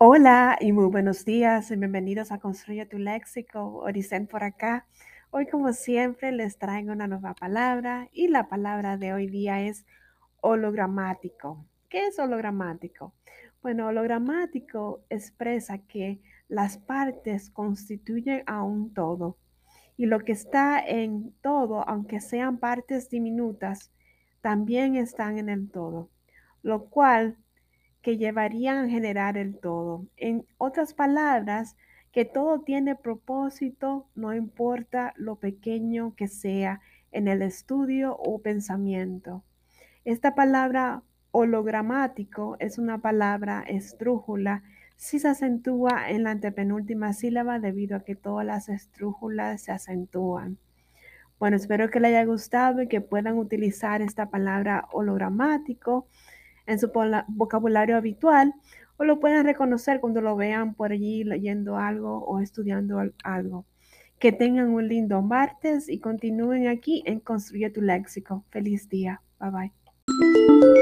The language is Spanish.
Hola y muy buenos días y bienvenidos a Construye tu Léxico. Oricen por acá. Hoy como siempre les traigo una nueva palabra y la palabra de hoy día es hologramático. ¿Qué es hologramático? Bueno, hologramático expresa que las partes constituyen a un todo y lo que está en todo, aunque sean partes diminutas, también están en el todo, lo cual que llevarían a generar el todo. En otras palabras, que todo tiene propósito, no importa lo pequeño que sea en el estudio o pensamiento. Esta palabra hologramático es una palabra estrújula si se acentúa en la antepenúltima sílaba debido a que todas las estrújulas se acentúan. Bueno, espero que les haya gustado y que puedan utilizar esta palabra hologramático en su vocabulario habitual o lo pueden reconocer cuando lo vean por allí leyendo algo o estudiando algo. Que tengan un lindo martes y continúen aquí en Construye tu Léxico. Feliz día. Bye bye.